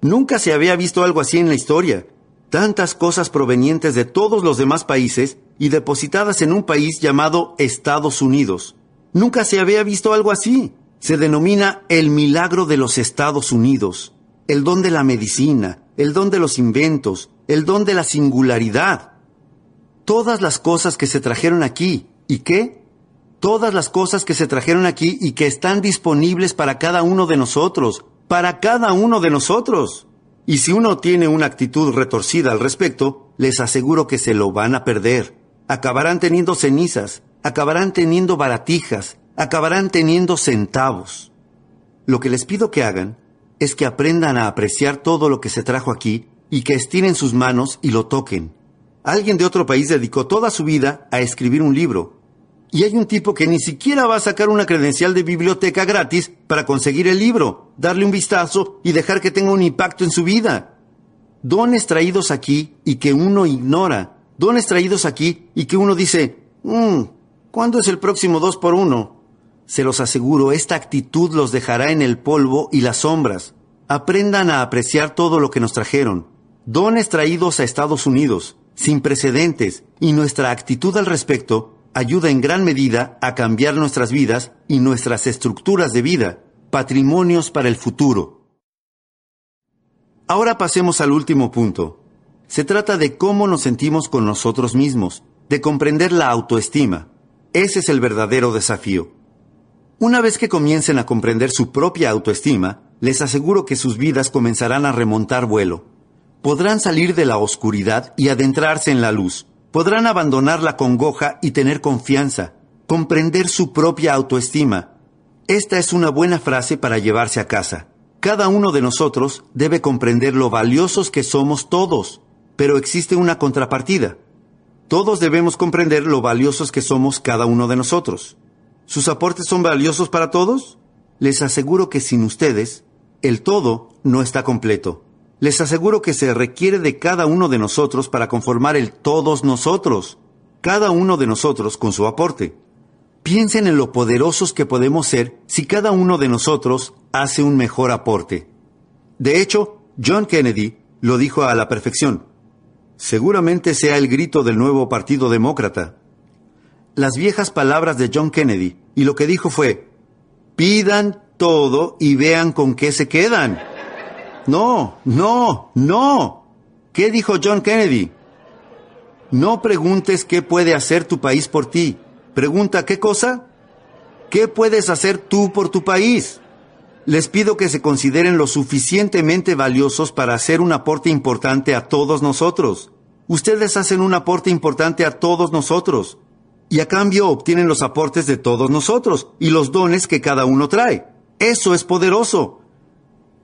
Nunca se había visto algo así en la historia. Tantas cosas provenientes de todos los demás países y depositadas en un país llamado Estados Unidos. Nunca se había visto algo así. Se denomina el milagro de los Estados Unidos, el don de la medicina, el don de los inventos, el don de la singularidad. Todas las cosas que se trajeron aquí, ¿y qué? Todas las cosas que se trajeron aquí y que están disponibles para cada uno de nosotros, para cada uno de nosotros. Y si uno tiene una actitud retorcida al respecto, les aseguro que se lo van a perder. Acabarán teniendo cenizas, acabarán teniendo baratijas, acabarán teniendo centavos. Lo que les pido que hagan es que aprendan a apreciar todo lo que se trajo aquí y que estiren sus manos y lo toquen. Alguien de otro país dedicó toda su vida a escribir un libro. Y hay un tipo que ni siquiera va a sacar una credencial de biblioteca gratis para conseguir el libro, darle un vistazo y dejar que tenga un impacto en su vida. Dones traídos aquí y que uno ignora. Dones traídos aquí y que uno dice, mmm, ¿cuándo es el próximo dos por uno? Se los aseguro, esta actitud los dejará en el polvo y las sombras. Aprendan a apreciar todo lo que nos trajeron dones traídos a Estados Unidos, sin precedentes, y nuestra actitud al respecto ayuda en gran medida a cambiar nuestras vidas y nuestras estructuras de vida, patrimonios para el futuro. Ahora pasemos al último punto. Se trata de cómo nos sentimos con nosotros mismos, de comprender la autoestima. Ese es el verdadero desafío. Una vez que comiencen a comprender su propia autoestima, les aseguro que sus vidas comenzarán a remontar vuelo podrán salir de la oscuridad y adentrarse en la luz. Podrán abandonar la congoja y tener confianza, comprender su propia autoestima. Esta es una buena frase para llevarse a casa. Cada uno de nosotros debe comprender lo valiosos que somos todos, pero existe una contrapartida. Todos debemos comprender lo valiosos que somos cada uno de nosotros. ¿Sus aportes son valiosos para todos? Les aseguro que sin ustedes, el todo no está completo. Les aseguro que se requiere de cada uno de nosotros para conformar el todos nosotros, cada uno de nosotros con su aporte. Piensen en lo poderosos que podemos ser si cada uno de nosotros hace un mejor aporte. De hecho, John Kennedy lo dijo a la perfección. Seguramente sea el grito del nuevo Partido Demócrata. Las viejas palabras de John Kennedy, y lo que dijo fue, pidan todo y vean con qué se quedan. No, no, no. ¿Qué dijo John Kennedy? No preguntes qué puede hacer tu país por ti. Pregunta qué cosa. ¿Qué puedes hacer tú por tu país? Les pido que se consideren lo suficientemente valiosos para hacer un aporte importante a todos nosotros. Ustedes hacen un aporte importante a todos nosotros. Y a cambio obtienen los aportes de todos nosotros y los dones que cada uno trae. Eso es poderoso.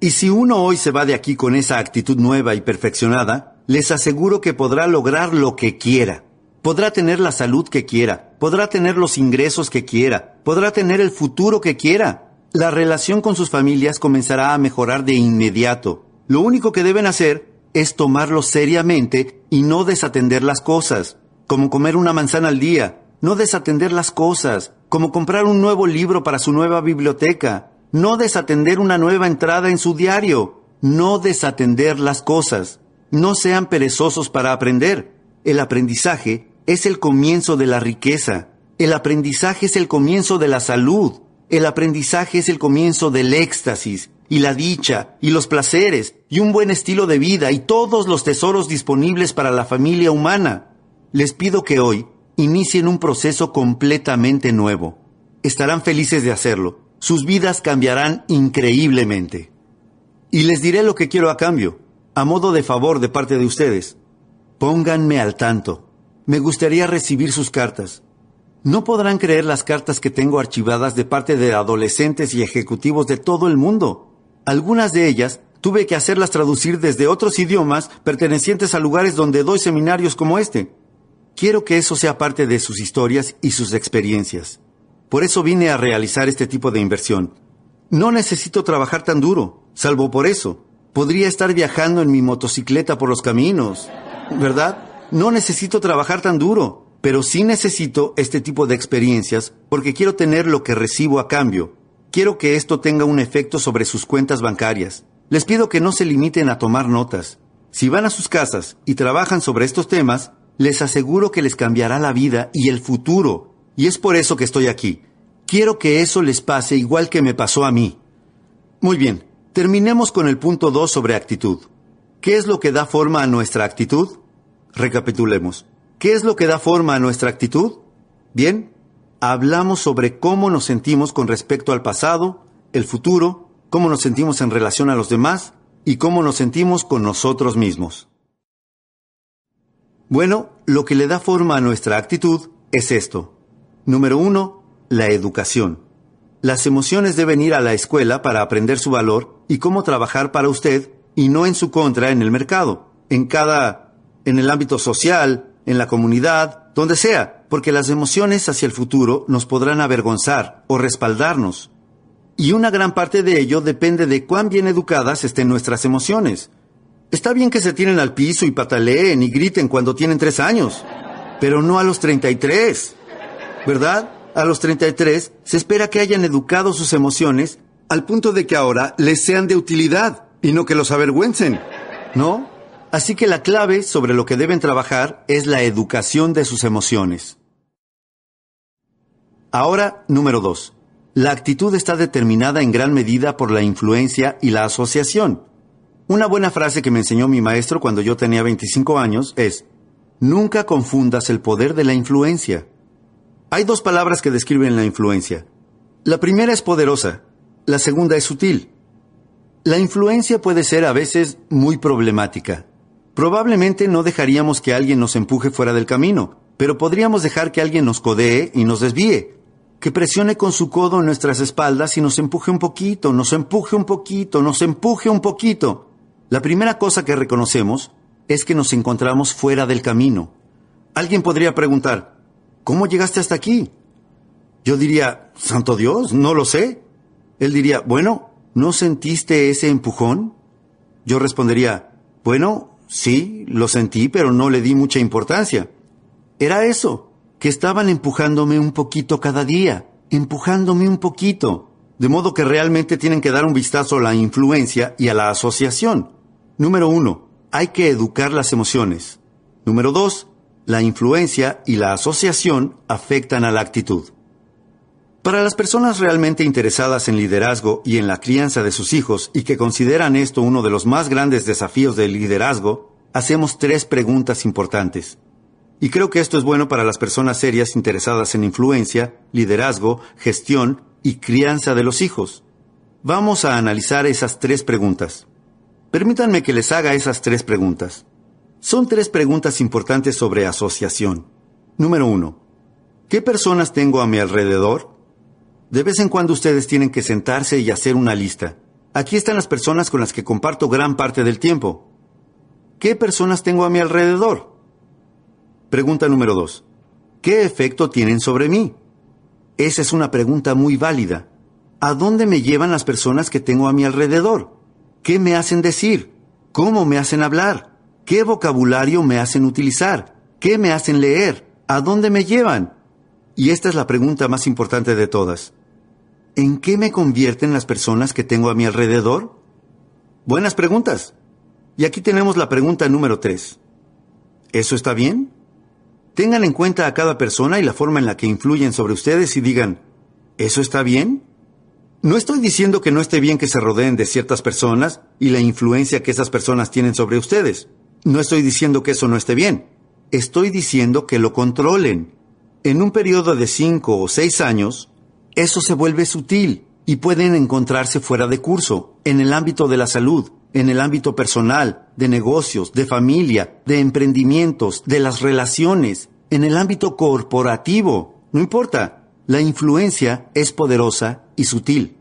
Y si uno hoy se va de aquí con esa actitud nueva y perfeccionada, les aseguro que podrá lograr lo que quiera. Podrá tener la salud que quiera, podrá tener los ingresos que quiera, podrá tener el futuro que quiera. La relación con sus familias comenzará a mejorar de inmediato. Lo único que deben hacer es tomarlo seriamente y no desatender las cosas, como comer una manzana al día, no desatender las cosas, como comprar un nuevo libro para su nueva biblioteca, no desatender una nueva entrada en su diario, no desatender las cosas. No sean perezosos para aprender. El aprendizaje es el comienzo de la riqueza. El aprendizaje es el comienzo de la salud. El aprendizaje es el comienzo del éxtasis y la dicha y los placeres y un buen estilo de vida y todos los tesoros disponibles para la familia humana. Les pido que hoy inicien un proceso completamente nuevo. Estarán felices de hacerlo sus vidas cambiarán increíblemente. Y les diré lo que quiero a cambio, a modo de favor de parte de ustedes. Pónganme al tanto. Me gustaría recibir sus cartas. No podrán creer las cartas que tengo archivadas de parte de adolescentes y ejecutivos de todo el mundo. Algunas de ellas tuve que hacerlas traducir desde otros idiomas pertenecientes a lugares donde doy seminarios como este. Quiero que eso sea parte de sus historias y sus experiencias. Por eso vine a realizar este tipo de inversión. No necesito trabajar tan duro, salvo por eso. Podría estar viajando en mi motocicleta por los caminos, ¿verdad? No necesito trabajar tan duro, pero sí necesito este tipo de experiencias porque quiero tener lo que recibo a cambio. Quiero que esto tenga un efecto sobre sus cuentas bancarias. Les pido que no se limiten a tomar notas. Si van a sus casas y trabajan sobre estos temas, les aseguro que les cambiará la vida y el futuro y es por eso que estoy aquí. Quiero que eso les pase igual que me pasó a mí. Muy bien, terminemos con el punto 2 sobre actitud. ¿Qué es lo que da forma a nuestra actitud? Recapitulemos. ¿Qué es lo que da forma a nuestra actitud? Bien, hablamos sobre cómo nos sentimos con respecto al pasado, el futuro, cómo nos sentimos en relación a los demás y cómo nos sentimos con nosotros mismos. Bueno, lo que le da forma a nuestra actitud es esto. Número uno, la educación. Las emociones deben ir a la escuela para aprender su valor y cómo trabajar para usted y no en su contra en el mercado, en cada, en el ámbito social, en la comunidad, donde sea, porque las emociones hacia el futuro nos podrán avergonzar o respaldarnos. Y una gran parte de ello depende de cuán bien educadas estén nuestras emociones. Está bien que se tiren al piso y pataleen y griten cuando tienen tres años, pero no a los 33. ¿Verdad? A los 33 se espera que hayan educado sus emociones al punto de que ahora les sean de utilidad y no que los avergüencen, ¿no? Así que la clave sobre lo que deben trabajar es la educación de sus emociones. Ahora, número 2. La actitud está determinada en gran medida por la influencia y la asociación. Una buena frase que me enseñó mi maestro cuando yo tenía 25 años es, Nunca confundas el poder de la influencia. Hay dos palabras que describen la influencia. La primera es poderosa, la segunda es sutil. La influencia puede ser a veces muy problemática. Probablemente no dejaríamos que alguien nos empuje fuera del camino, pero podríamos dejar que alguien nos codee y nos desvíe, que presione con su codo en nuestras espaldas y nos empuje un poquito, nos empuje un poquito, nos empuje un poquito. La primera cosa que reconocemos es que nos encontramos fuera del camino. Alguien podría preguntar, ¿Cómo llegaste hasta aquí? Yo diría, Santo Dios, no lo sé. Él diría, bueno, ¿no sentiste ese empujón? Yo respondería, bueno, sí, lo sentí, pero no le di mucha importancia. Era eso, que estaban empujándome un poquito cada día, empujándome un poquito. De modo que realmente tienen que dar un vistazo a la influencia y a la asociación. Número uno, hay que educar las emociones. Número dos, la influencia y la asociación afectan a la actitud. Para las personas realmente interesadas en liderazgo y en la crianza de sus hijos y que consideran esto uno de los más grandes desafíos del liderazgo, hacemos tres preguntas importantes. Y creo que esto es bueno para las personas serias interesadas en influencia, liderazgo, gestión y crianza de los hijos. Vamos a analizar esas tres preguntas. Permítanme que les haga esas tres preguntas. Son tres preguntas importantes sobre asociación. Número uno. ¿Qué personas tengo a mi alrededor? De vez en cuando ustedes tienen que sentarse y hacer una lista. Aquí están las personas con las que comparto gran parte del tiempo. ¿Qué personas tengo a mi alrededor? Pregunta número dos. ¿Qué efecto tienen sobre mí? Esa es una pregunta muy válida. ¿A dónde me llevan las personas que tengo a mi alrededor? ¿Qué me hacen decir? ¿Cómo me hacen hablar? ¿Qué vocabulario me hacen utilizar? ¿Qué me hacen leer? ¿A dónde me llevan? Y esta es la pregunta más importante de todas. ¿En qué me convierten las personas que tengo a mi alrededor? Buenas preguntas. Y aquí tenemos la pregunta número tres. ¿Eso está bien? Tengan en cuenta a cada persona y la forma en la que influyen sobre ustedes y digan, ¿eso está bien? No estoy diciendo que no esté bien que se rodeen de ciertas personas y la influencia que esas personas tienen sobre ustedes. No estoy diciendo que eso no esté bien. Estoy diciendo que lo controlen. En un periodo de cinco o seis años, eso se vuelve sutil y pueden encontrarse fuera de curso, en el ámbito de la salud, en el ámbito personal, de negocios, de familia, de emprendimientos, de las relaciones, en el ámbito corporativo. No importa, la influencia es poderosa y sutil.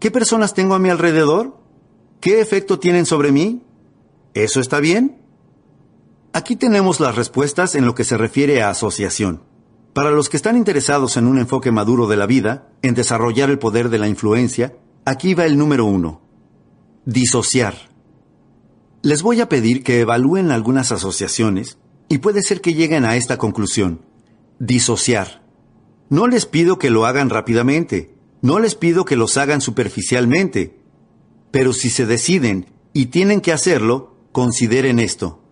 ¿Qué personas tengo a mi alrededor? ¿Qué efecto tienen sobre mí? ¿Eso está bien? Aquí tenemos las respuestas en lo que se refiere a asociación. Para los que están interesados en un enfoque maduro de la vida, en desarrollar el poder de la influencia, aquí va el número uno. Disociar. Les voy a pedir que evalúen algunas asociaciones y puede ser que lleguen a esta conclusión. Disociar. No les pido que lo hagan rápidamente, no les pido que los hagan superficialmente, pero si se deciden y tienen que hacerlo, consideren esto.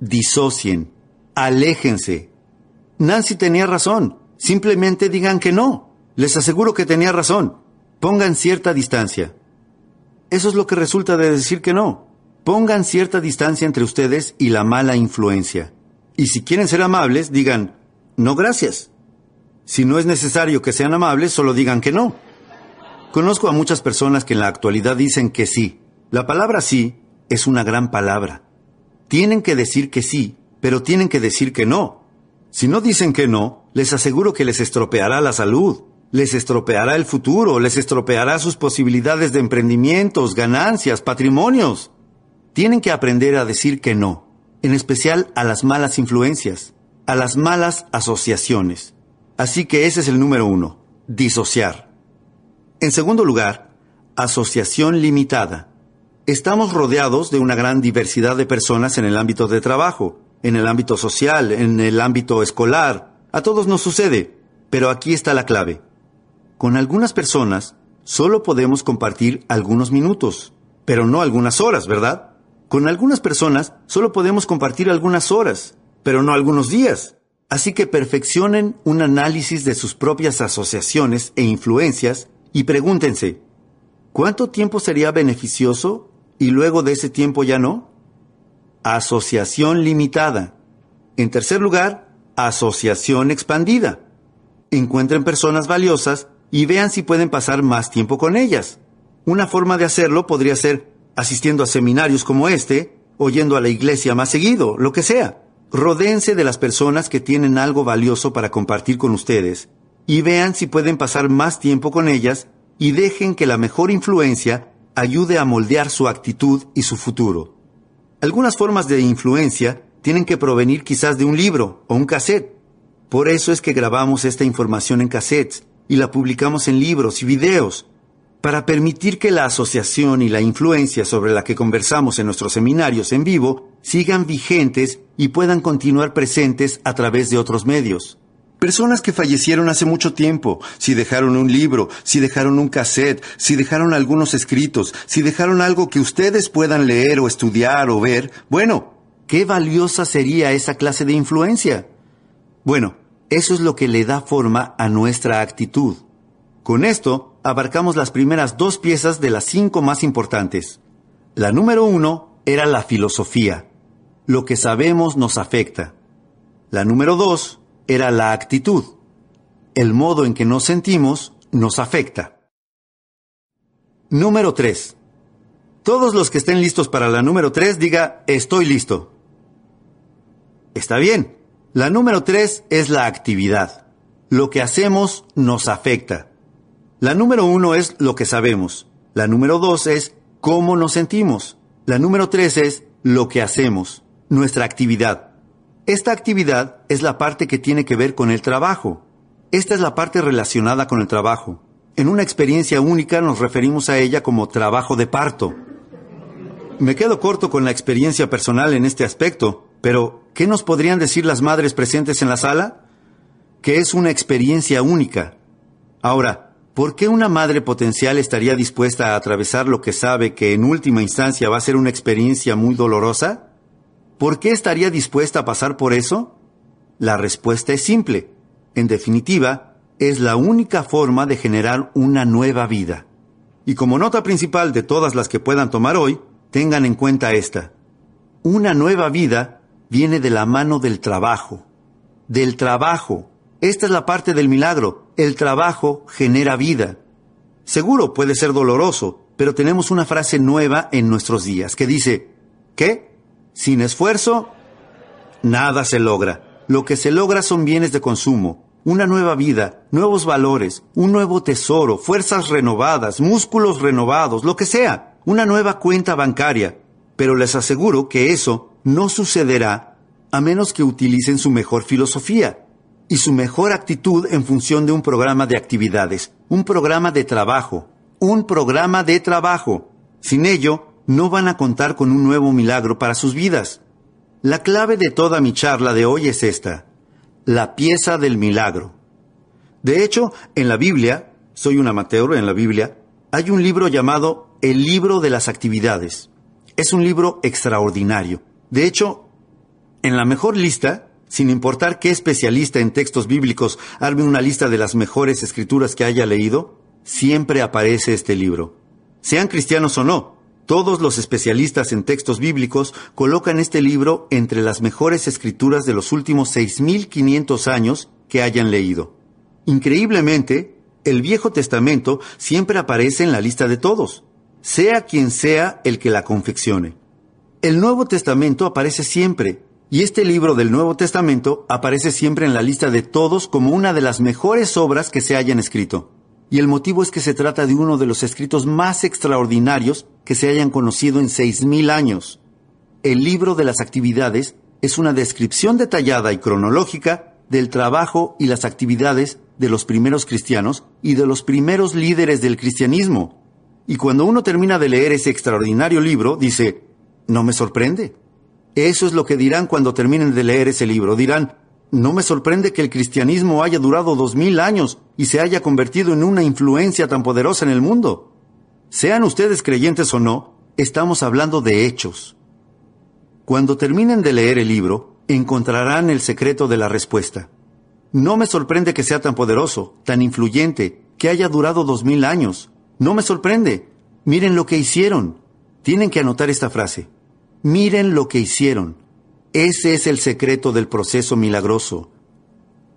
Disocien, aléjense. Nancy tenía razón, simplemente digan que no. Les aseguro que tenía razón. Pongan cierta distancia. Eso es lo que resulta de decir que no. Pongan cierta distancia entre ustedes y la mala influencia. Y si quieren ser amables, digan, no gracias. Si no es necesario que sean amables, solo digan que no. Conozco a muchas personas que en la actualidad dicen que sí. La palabra sí es una gran palabra. Tienen que decir que sí, pero tienen que decir que no. Si no dicen que no, les aseguro que les estropeará la salud, les estropeará el futuro, les estropeará sus posibilidades de emprendimientos, ganancias, patrimonios. Tienen que aprender a decir que no, en especial a las malas influencias, a las malas asociaciones. Así que ese es el número uno, disociar. En segundo lugar, asociación limitada. Estamos rodeados de una gran diversidad de personas en el ámbito de trabajo, en el ámbito social, en el ámbito escolar. A todos nos sucede, pero aquí está la clave. Con algunas personas solo podemos compartir algunos minutos, pero no algunas horas, ¿verdad? Con algunas personas solo podemos compartir algunas horas, pero no algunos días. Así que perfeccionen un análisis de sus propias asociaciones e influencias y pregúntense, ¿cuánto tiempo sería beneficioso y luego de ese tiempo ya no? Asociación limitada. En tercer lugar, asociación expandida. Encuentren personas valiosas y vean si pueden pasar más tiempo con ellas. Una forma de hacerlo podría ser asistiendo a seminarios como este, oyendo a la iglesia más seguido, lo que sea. Rodéense de las personas que tienen algo valioso para compartir con ustedes y vean si pueden pasar más tiempo con ellas y dejen que la mejor influencia ayude a moldear su actitud y su futuro. Algunas formas de influencia tienen que provenir quizás de un libro o un cassette. Por eso es que grabamos esta información en cassettes y la publicamos en libros y videos, para permitir que la asociación y la influencia sobre la que conversamos en nuestros seminarios en vivo sigan vigentes y puedan continuar presentes a través de otros medios. Personas que fallecieron hace mucho tiempo, si dejaron un libro, si dejaron un cassette, si dejaron algunos escritos, si dejaron algo que ustedes puedan leer o estudiar o ver, bueno, qué valiosa sería esa clase de influencia. Bueno, eso es lo que le da forma a nuestra actitud. Con esto, abarcamos las primeras dos piezas de las cinco más importantes. La número uno era la filosofía. Lo que sabemos nos afecta. La número dos era la actitud. El modo en que nos sentimos nos afecta. Número 3. Todos los que estén listos para la número 3 diga estoy listo. Está bien. La número 3 es la actividad. Lo que hacemos nos afecta. La número 1 es lo que sabemos. La número 2 es cómo nos sentimos. La número 3 es lo que hacemos, nuestra actividad. Esta actividad es la parte que tiene que ver con el trabajo. Esta es la parte relacionada con el trabajo. En una experiencia única nos referimos a ella como trabajo de parto. Me quedo corto con la experiencia personal en este aspecto, pero ¿qué nos podrían decir las madres presentes en la sala? Que es una experiencia única. Ahora, ¿por qué una madre potencial estaría dispuesta a atravesar lo que sabe que en última instancia va a ser una experiencia muy dolorosa? ¿Por qué estaría dispuesta a pasar por eso? La respuesta es simple. En definitiva, es la única forma de generar una nueva vida. Y como nota principal de todas las que puedan tomar hoy, tengan en cuenta esta. Una nueva vida viene de la mano del trabajo. Del trabajo. Esta es la parte del milagro. El trabajo genera vida. Seguro puede ser doloroso, pero tenemos una frase nueva en nuestros días que dice, ¿qué? Sin esfuerzo, nada se logra. Lo que se logra son bienes de consumo, una nueva vida, nuevos valores, un nuevo tesoro, fuerzas renovadas, músculos renovados, lo que sea, una nueva cuenta bancaria. Pero les aseguro que eso no sucederá a menos que utilicen su mejor filosofía y su mejor actitud en función de un programa de actividades, un programa de trabajo, un programa de trabajo. Sin ello, no van a contar con un nuevo milagro para sus vidas. La clave de toda mi charla de hoy es esta, la pieza del milagro. De hecho, en la Biblia, soy un amateur en la Biblia, hay un libro llamado El libro de las actividades. Es un libro extraordinario. De hecho, en la mejor lista, sin importar qué especialista en textos bíblicos arme una lista de las mejores escrituras que haya leído, siempre aparece este libro. Sean cristianos o no, todos los especialistas en textos bíblicos colocan este libro entre las mejores escrituras de los últimos 6.500 años que hayan leído. Increíblemente, el Viejo Testamento siempre aparece en la lista de todos, sea quien sea el que la confeccione. El Nuevo Testamento aparece siempre, y este libro del Nuevo Testamento aparece siempre en la lista de todos como una de las mejores obras que se hayan escrito. Y el motivo es que se trata de uno de los escritos más extraordinarios que se hayan conocido en seis mil años. El libro de las actividades es una descripción detallada y cronológica del trabajo y las actividades de los primeros cristianos y de los primeros líderes del cristianismo. Y cuando uno termina de leer ese extraordinario libro, dice, no me sorprende. Eso es lo que dirán cuando terminen de leer ese libro. Dirán, no me sorprende que el cristianismo haya durado dos mil años y se haya convertido en una influencia tan poderosa en el mundo. Sean ustedes creyentes o no, estamos hablando de hechos. Cuando terminen de leer el libro, encontrarán el secreto de la respuesta. No me sorprende que sea tan poderoso, tan influyente, que haya durado dos mil años. No me sorprende. Miren lo que hicieron. Tienen que anotar esta frase. Miren lo que hicieron. Ese es el secreto del proceso milagroso.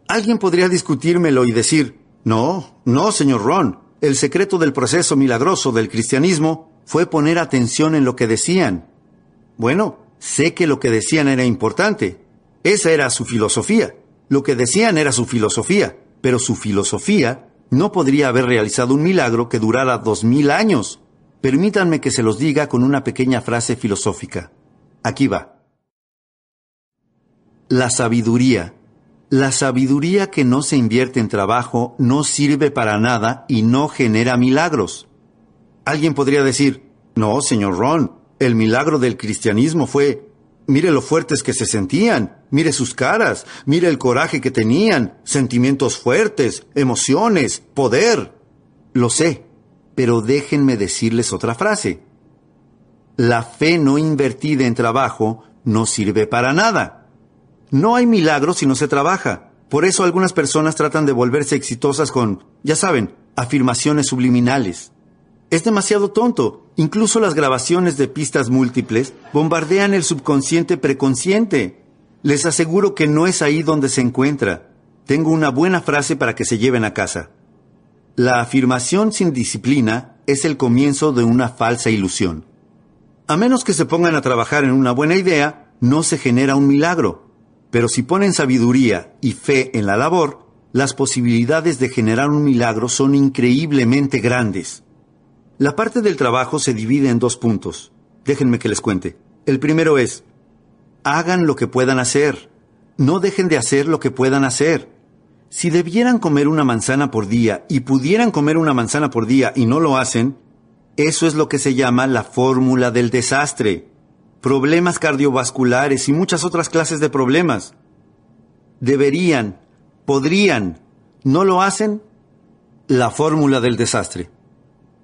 Alguien podría discutírmelo y decir, no, no, señor Ron, el secreto del proceso milagroso del cristianismo fue poner atención en lo que decían. Bueno, sé que lo que decían era importante. Esa era su filosofía. Lo que decían era su filosofía, pero su filosofía no podría haber realizado un milagro que durara dos mil años. Permítanme que se los diga con una pequeña frase filosófica. Aquí va. La sabiduría. La sabiduría que no se invierte en trabajo no sirve para nada y no genera milagros. Alguien podría decir, no, señor Ron, el milagro del cristianismo fue... Mire lo fuertes que se sentían, mire sus caras, mire el coraje que tenían, sentimientos fuertes, emociones, poder. Lo sé, pero déjenme decirles otra frase. La fe no invertida en trabajo no sirve para nada. No hay milagro si no se trabaja. Por eso algunas personas tratan de volverse exitosas con, ya saben, afirmaciones subliminales. Es demasiado tonto. Incluso las grabaciones de pistas múltiples bombardean el subconsciente preconsciente. Les aseguro que no es ahí donde se encuentra. Tengo una buena frase para que se lleven a casa. La afirmación sin disciplina es el comienzo de una falsa ilusión. A menos que se pongan a trabajar en una buena idea, no se genera un milagro. Pero si ponen sabiduría y fe en la labor, las posibilidades de generar un milagro son increíblemente grandes. La parte del trabajo se divide en dos puntos. Déjenme que les cuente. El primero es, hagan lo que puedan hacer. No dejen de hacer lo que puedan hacer. Si debieran comer una manzana por día y pudieran comer una manzana por día y no lo hacen, eso es lo que se llama la fórmula del desastre. Problemas cardiovasculares y muchas otras clases de problemas. Deberían, podrían, no lo hacen, la fórmula del desastre.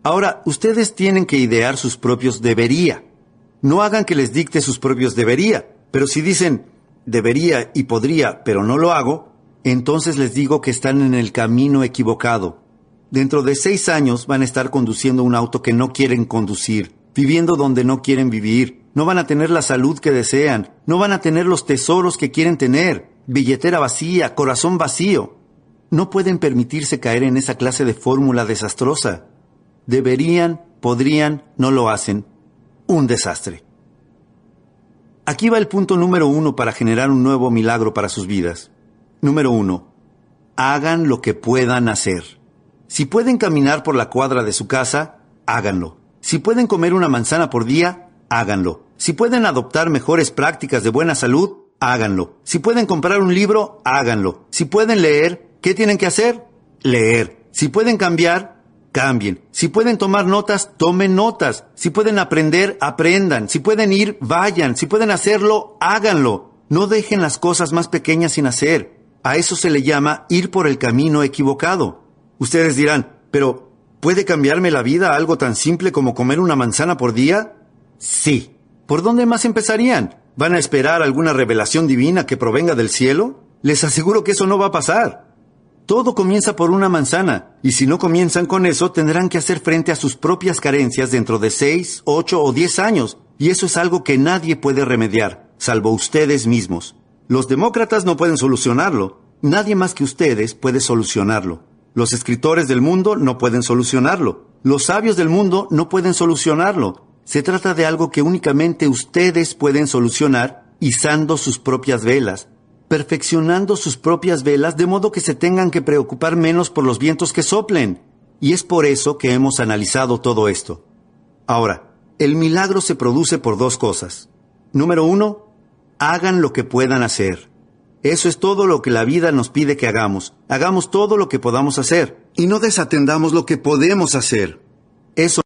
Ahora, ustedes tienen que idear sus propios debería. No hagan que les dicte sus propios debería, pero si dicen debería y podría, pero no lo hago, entonces les digo que están en el camino equivocado. Dentro de seis años van a estar conduciendo un auto que no quieren conducir, viviendo donde no quieren vivir, no van a tener la salud que desean, no van a tener los tesoros que quieren tener, billetera vacía, corazón vacío. No pueden permitirse caer en esa clase de fórmula desastrosa deberían, podrían, no lo hacen. Un desastre. Aquí va el punto número uno para generar un nuevo milagro para sus vidas. Número uno, hagan lo que puedan hacer. Si pueden caminar por la cuadra de su casa, háganlo. Si pueden comer una manzana por día, háganlo. Si pueden adoptar mejores prácticas de buena salud, háganlo. Si pueden comprar un libro, háganlo. Si pueden leer, ¿qué tienen que hacer? Leer. Si pueden cambiar, cambien. Si pueden tomar notas, tomen notas. Si pueden aprender, aprendan. Si pueden ir, vayan. Si pueden hacerlo, háganlo. No dejen las cosas más pequeñas sin hacer. A eso se le llama ir por el camino equivocado. Ustedes dirán, pero ¿puede cambiarme la vida algo tan simple como comer una manzana por día? Sí. ¿Por dónde más empezarían? ¿Van a esperar alguna revelación divina que provenga del cielo? Les aseguro que eso no va a pasar. Todo comienza por una manzana, y si no comienzan con eso, tendrán que hacer frente a sus propias carencias dentro de seis, ocho o diez años, y eso es algo que nadie puede remediar, salvo ustedes mismos. Los demócratas no pueden solucionarlo, nadie más que ustedes puede solucionarlo. Los escritores del mundo no pueden solucionarlo, los sabios del mundo no pueden solucionarlo. Se trata de algo que únicamente ustedes pueden solucionar izando sus propias velas, perfeccionando sus propias velas de modo que se tengan que preocupar menos por los vientos que soplen. Y es por eso que hemos analizado todo esto. Ahora, el milagro se produce por dos cosas. Número uno, hagan lo que puedan hacer. Eso es todo lo que la vida nos pide que hagamos. Hagamos todo lo que podamos hacer y no desatendamos lo que podemos hacer. Eso